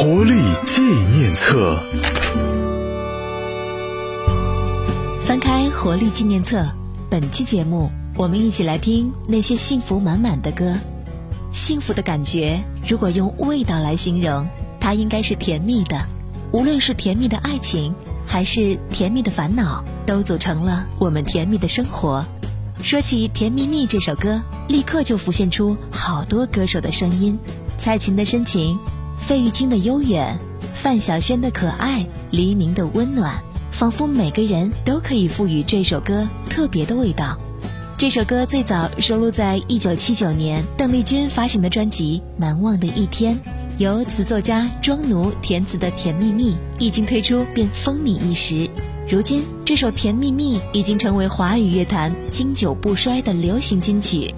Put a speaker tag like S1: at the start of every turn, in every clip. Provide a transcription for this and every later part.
S1: 活力纪念册。
S2: 翻开《活力纪念册》，本期节目，我们一起来听那些幸福满满的歌。幸福的感觉，如果用味道来形容，它应该是甜蜜的。无论是甜蜜的爱情，还是甜蜜的烦恼，都组成了我们甜蜜的生活。说起《甜蜜蜜》这首歌，立刻就浮现出好多歌手的声音：蔡琴的深情。费玉清的悠远，范晓萱的可爱，黎明的温暖，仿佛每个人都可以赋予这首歌特别的味道。这首歌最早收录在一九七九年邓丽君发行的专辑《难忘的一天》，由词作家庄奴填词的《甜蜜蜜》一经推出便风靡一时。如今，这首《甜蜜蜜》已经成为华语乐坛经久不衰的流行金曲。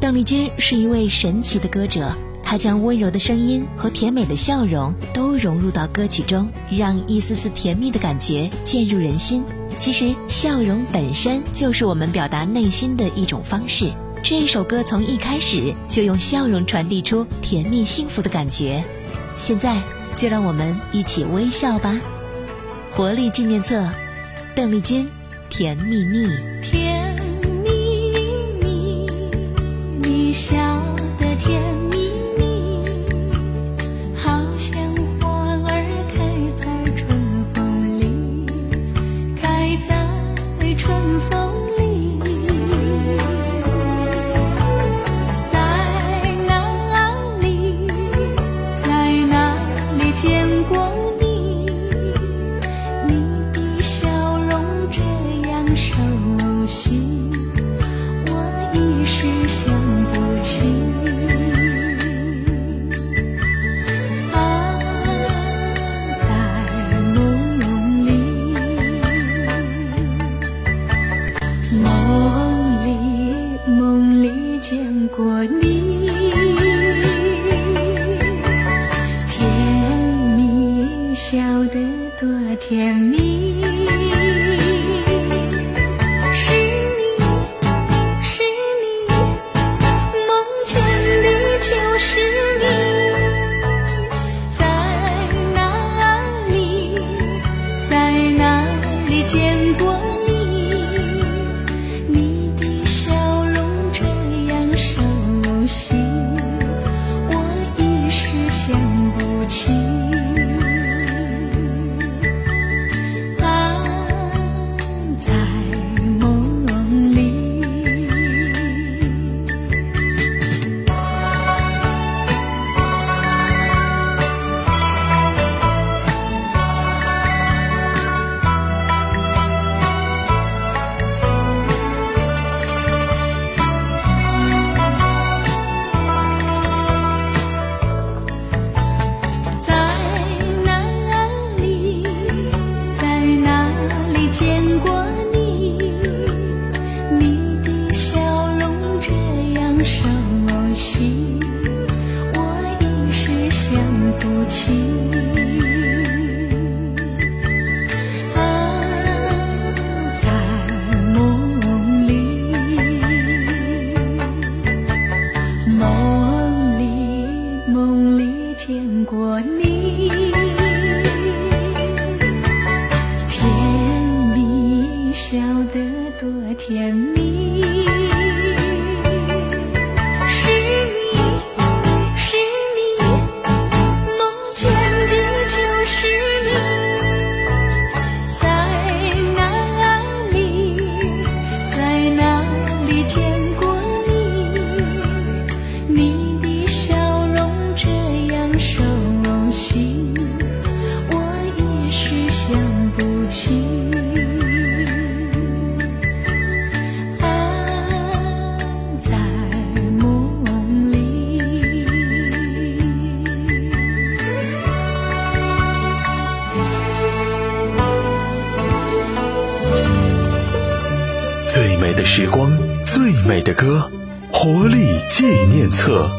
S2: 邓丽君是一位神奇的歌者。他将温柔的声音和甜美的笑容都融入到歌曲中，让一丝丝甜蜜的感觉渐入人心。其实，笑容本身就是我们表达内心的一种方式。这首歌从一开始就用笑容传递出甜蜜幸福的感觉。现在，就让我们一起微笑吧。活力纪念册，邓丽君，《甜蜜蜜》。甜蜜蜜，你笑春风里，在哪里？
S3: 在哪里见过
S2: 你？你的
S3: 笑
S2: 容这
S3: 样熟悉，我一时想。熟悉，我
S2: 一时想
S3: 不起。啊，
S2: 在
S3: 梦里梦里梦里见过你，甜蜜笑得
S2: 多
S3: 甜蜜。
S2: 你的
S3: 笑
S2: 容这样熟悉
S3: 我
S2: 一时
S3: 想不起。啊在梦
S2: 里
S1: 最美的时光最美的歌。活力纪念册。